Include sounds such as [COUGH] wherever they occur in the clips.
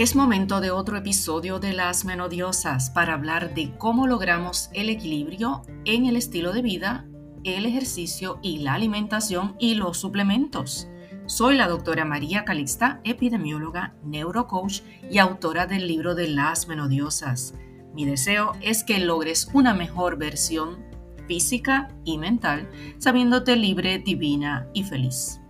Es momento de otro episodio de Las Menodiosas para hablar de cómo logramos el equilibrio en el estilo de vida, el ejercicio y la alimentación y los suplementos. Soy la doctora María Calixta, epidemióloga, neurocoach y autora del libro de Las Menodiosas. Mi deseo es que logres una mejor versión física y mental, sabiéndote libre, divina y feliz.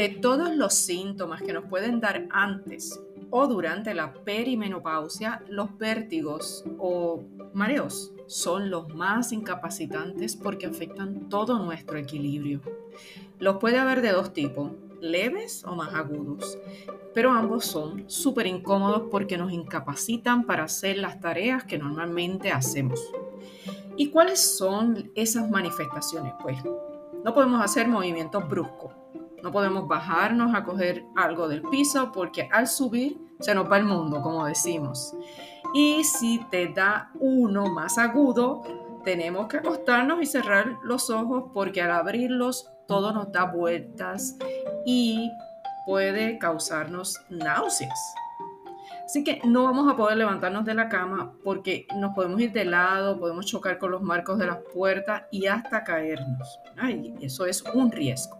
De todos los síntomas que nos pueden dar antes o durante la perimenopausia, los vértigos o mareos son los más incapacitantes porque afectan todo nuestro equilibrio. Los puede haber de dos tipos, leves o más agudos, pero ambos son súper incómodos porque nos incapacitan para hacer las tareas que normalmente hacemos. ¿Y cuáles son esas manifestaciones? Pues no podemos hacer movimientos bruscos, no podemos bajarnos a coger algo del piso porque al subir se nos va el mundo, como decimos. Y si te da uno más agudo, tenemos que acostarnos y cerrar los ojos porque al abrirlos todo nos da vueltas y puede causarnos náuseas. Así que no vamos a poder levantarnos de la cama porque nos podemos ir de lado, podemos chocar con los marcos de las puertas y hasta caernos. Ay, eso es un riesgo.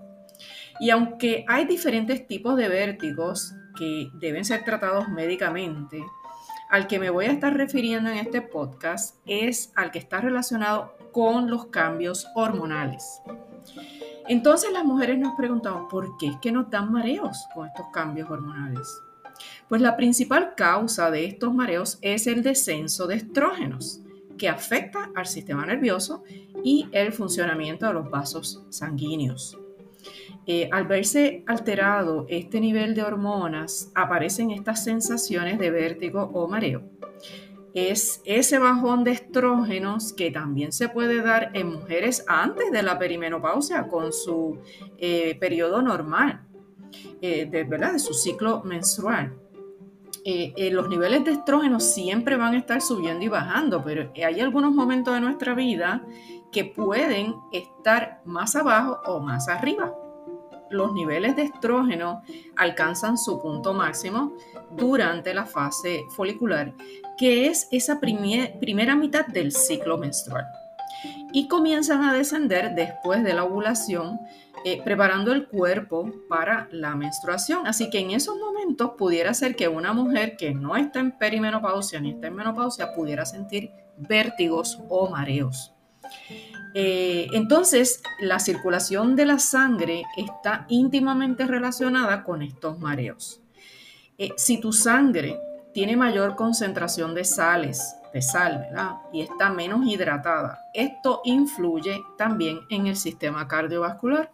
Y aunque hay diferentes tipos de vértigos que deben ser tratados médicamente, al que me voy a estar refiriendo en este podcast es al que está relacionado con los cambios hormonales. Entonces las mujeres nos preguntan, ¿por qué es que nos dan mareos con estos cambios hormonales? Pues la principal causa de estos mareos es el descenso de estrógenos, que afecta al sistema nervioso y el funcionamiento de los vasos sanguíneos. Eh, al verse alterado este nivel de hormonas, aparecen estas sensaciones de vértigo o mareo. Es ese bajón de estrógenos que también se puede dar en mujeres antes de la perimenopausia con su eh, periodo normal, eh, de, ¿verdad? de su ciclo menstrual. los niveles de estrógenos siempre van a estar subiendo y bajando, pero hay algunos momentos de nuestra vida que pueden estar más abajo o más arriba los niveles de estrógeno alcanzan su punto máximo durante la fase folicular, que es esa primera mitad del ciclo menstrual. Y comienzan a descender después de la ovulación, eh, preparando el cuerpo para la menstruación. Así que en esos momentos pudiera ser que una mujer que no está en perimenopausia ni está en menopausia pudiera sentir vértigos o mareos. Eh, entonces, la circulación de la sangre está íntimamente relacionada con estos mareos. Eh, si tu sangre tiene mayor concentración de sales, de sal. Y está menos hidratada, esto influye también en el sistema cardiovascular.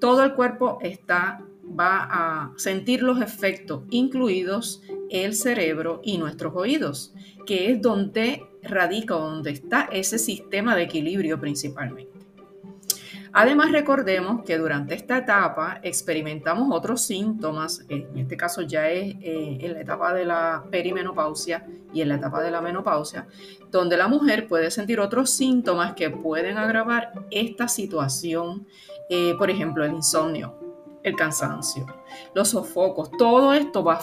Todo el cuerpo está, va a sentir los efectos, incluidos el cerebro y nuestros oídos, que es donde radica, donde está ese sistema de equilibrio principalmente. Además, recordemos que durante esta etapa experimentamos otros síntomas, en este caso ya es eh, en la etapa de la perimenopausia y en la etapa de la menopausia, donde la mujer puede sentir otros síntomas que pueden agravar esta situación, eh, por ejemplo, el insomnio, el cansancio, los sofocos, todo esto va a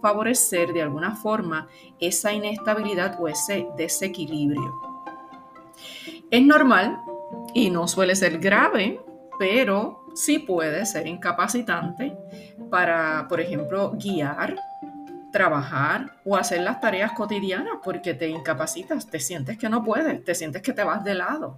favorecer de alguna forma esa inestabilidad o ese desequilibrio. Es normal y no suele ser grave, pero sí puede ser incapacitante para, por ejemplo, guiar, trabajar o hacer las tareas cotidianas porque te incapacitas, te sientes que no puedes, te sientes que te vas de lado.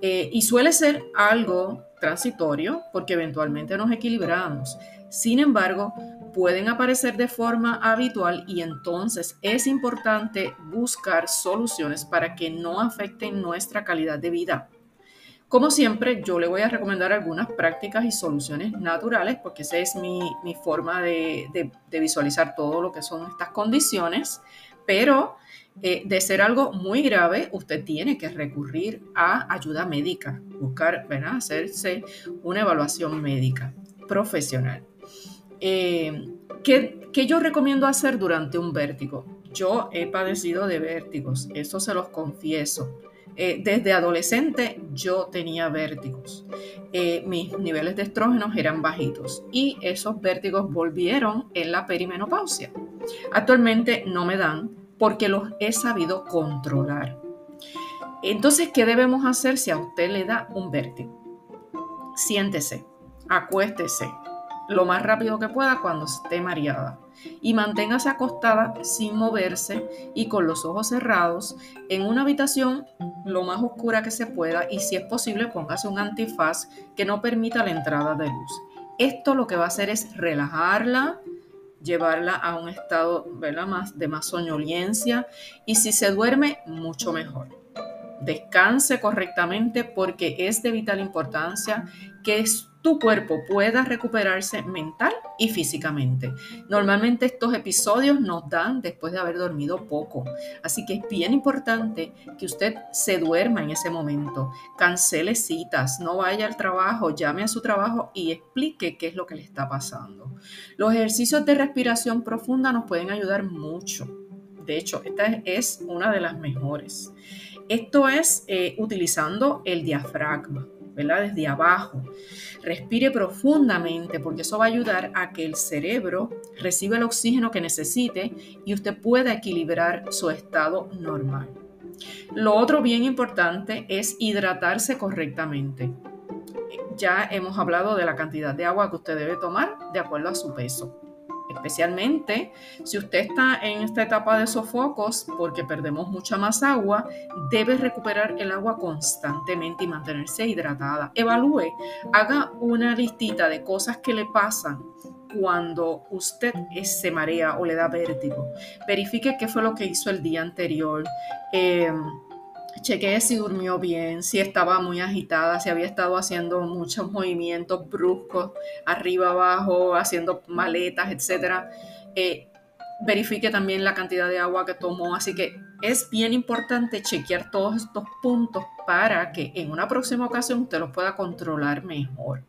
Eh, y suele ser algo transitorio porque eventualmente nos equilibramos. Sin embargo, pueden aparecer de forma habitual y entonces es importante buscar soluciones para que no afecten nuestra calidad de vida. Como siempre, yo le voy a recomendar algunas prácticas y soluciones naturales porque esa es mi, forma de visualizar todo lo que son estas condiciones, pero eh, de ser algo muy grave, usted tiene que recurrir a ayuda médica, buscar, ¿verdad? Hacerse una evaluación médica profesional. Eh, ¿qué, ¿Qué yo recomiendo hacer durante un vértigo? Yo he padecido de vértigos, eso se los confieso. Eh, desde adolescente yo tenía vértigos. Eh, mis niveles de estrógenos eran bajitos y esos vértigos volvieron en la perimenopausia. Actualmente no me dan porque los he sabido controlar. Entonces, ¿qué debemos hacer si a usted le da un vértigo? Siéntese, acuéstese lo más rápido que pueda cuando esté mareada y manténgase acostada sin moverse y con los ojos cerrados en una habitación lo más oscura que se pueda y si es posible póngase un antifaz que no permita la entrada de luz. Esto lo que va a hacer es relajarla, llevarla a un estado Más, de más soñoliencia y si se duerme, mucho mejor. Descanse correctamente porque es de vital importancia que tu cuerpo pueda recuperarse mental y físicamente. Normalmente estos episodios nos dan después de haber dormido poco, así que es bien importante que usted se duerma en ese momento, cancele citas, no vaya al trabajo, llame a su trabajo y explique qué es lo que le está pasando. Los ejercicios de respiración profunda nos pueden ayudar mucho. De hecho, esta es una de las mejores. Esto es eh, utilizando el diafragma. Desde abajo. Respire profundamente porque eso va a ayudar a que el cerebro reciba el oxígeno que necesite y usted pueda equilibrar su estado normal. Lo otro bien importante es hidratarse correctamente. Ya hemos hablado de la cantidad de agua que usted debe tomar de acuerdo a su peso especialmente si usted está en esta etapa de sofocos porque perdemos mucha más agua, debe recuperar el agua constantemente y mantenerse hidratada. Evalúe, haga una listita de cosas que le pasan cuando usted se marea o le da vértigo. Verifique qué fue lo que hizo el día anterior. Eh, chequeé si durmió bien, si estaba muy agitada, si había estado haciendo muchos movimientos bruscos, arriba, abajo, haciendo maletas, etc. Eh, verifique también la cantidad de agua que tomó, así que es bien importante chequear todos estos puntos para que en una próxima ocasión usted los pueda controlar mejor.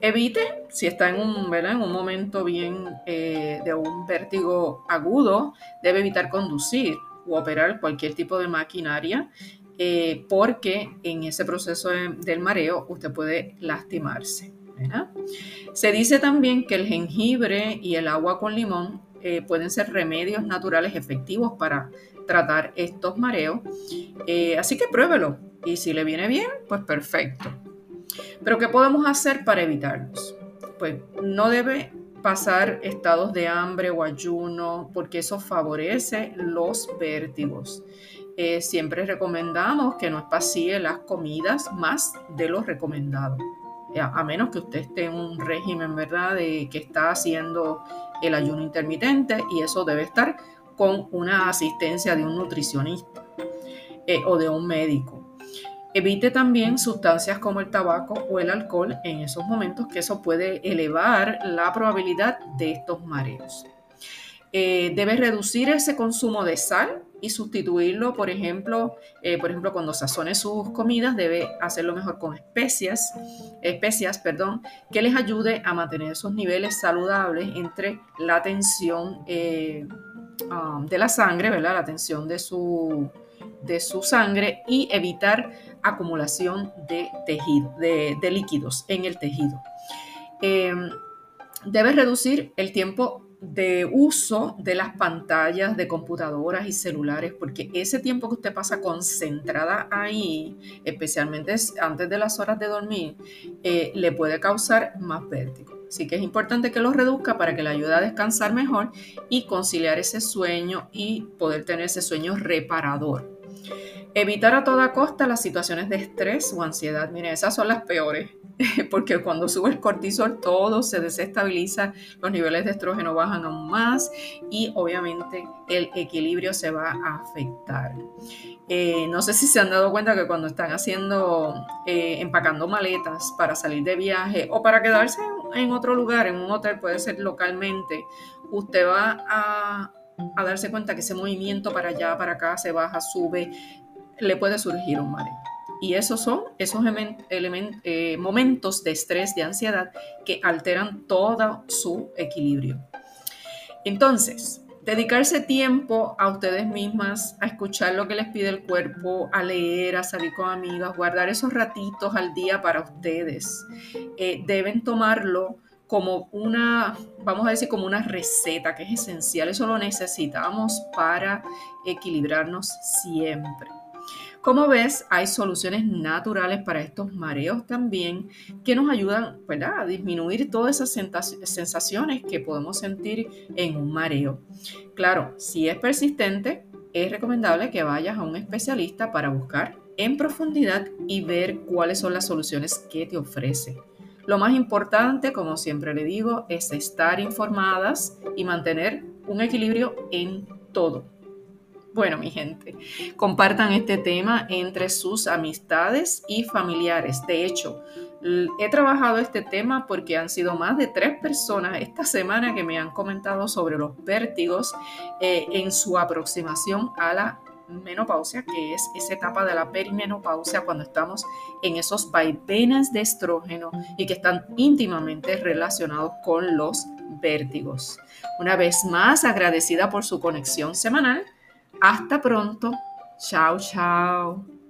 Evite, si está en un, en un momento bien eh, de un vértigo agudo, debe evitar conducir o operar cualquier tipo de maquinaria, eh, porque en ese proceso del mareo usted puede lastimarse. Se dice también que el jengibre y el agua con limón eh, pueden ser remedios naturales efectivos para tratar estos mareos, eh, así que pruébelo y si le viene bien, pues perfecto. Pero ¿qué podemos hacer para evitarlos? Pues no debe pasar estados de hambre o ayuno, porque eso favorece los vértigos. Eh, siempre recomendamos que no espacíe las comidas más de lo recomendado, eh, a menos que usted esté en un régimen, ¿verdad?, de que está haciendo el ayuno intermitente y eso debe estar con una asistencia de un nutricionista eh, o de un médico. Evite también sustancias como el tabaco o el alcohol en esos momentos, que eso puede elevar la probabilidad de estos mareos. Eh, debe reducir ese consumo de sal y sustituirlo, por ejemplo, eh, por ejemplo, cuando sazone sus comidas, debe hacerlo mejor con especias, especias, perdón, que les ayude a mantener esos niveles saludables entre la tensión eh, um, de la sangre, ¿verdad? La tensión de su, de su sangre y evitar acumulación de tejido, de, líquidos en el tejido. Em, debe reducir el tiempo de uso de las pantallas de computadoras y celulares, porque ese tiempo que usted pasa concentrada ahí, especialmente antes de las horas de dormir, eh, le puede causar más vértigo. Así que es importante que lo reduzca para que le ayude a descansar mejor y conciliar ese sueño y poder tener ese sueño reparador. Evitar a toda costa las situaciones de estrés o ansiedad. Miren, esas son las peores, [LAUGHS] porque cuando sube el cortisol todo se desestabiliza, los niveles de estrógeno bajan aún más y obviamente el equilibrio se va a afectar. Eh, no sé si se han dado cuenta que cuando están haciendo, eh, empacando maletas para salir de viaje o para quedarse en otro lugar, en un hotel, puede ser localmente, usted va a a darse cuenta que ese movimiento para allá, para acá, se baja, sube, le puede surgir un mareo. Y esos son esos eh, momentos de estrés, de ansiedad, que alteran todo su equilibrio. Entonces, dedicarse tiempo a ustedes mismas, a escuchar lo que les pide el cuerpo, a leer, a salir con amigas, guardar esos ratitos al día para ustedes. Eh, deben tomarlo como una, vamos a decir, como una receta que es esencial. Eso lo necesitamos para equilibrarnos siempre. Como ves, hay soluciones naturales para estos mareos también que nos ayudan a disminuir todas esas sensaciones que podemos sentir en un mareo. Claro, si es persistente, es recomendable que vayas a un especialista para buscar en profundidad y ver cuáles son las soluciones que te ofrece. Lo más importante, como siempre le digo, es estar informadas y mantener un equilibrio en todo. Bueno, mi gente, compartan este tema entre sus amistades y familiares. De hecho, he trabajado este tema porque han sido más de tres personas esta semana que me han comentado sobre los vértigos eh, en su aproximación a la menopausia, que es esa etapa de la perimenopausia cuando estamos en esos vaivenes de estrógeno y que están íntimamente relacionados con los vértigos. Una vez más, agradecida por su conexión semanal hasta pronto. Chao, chao.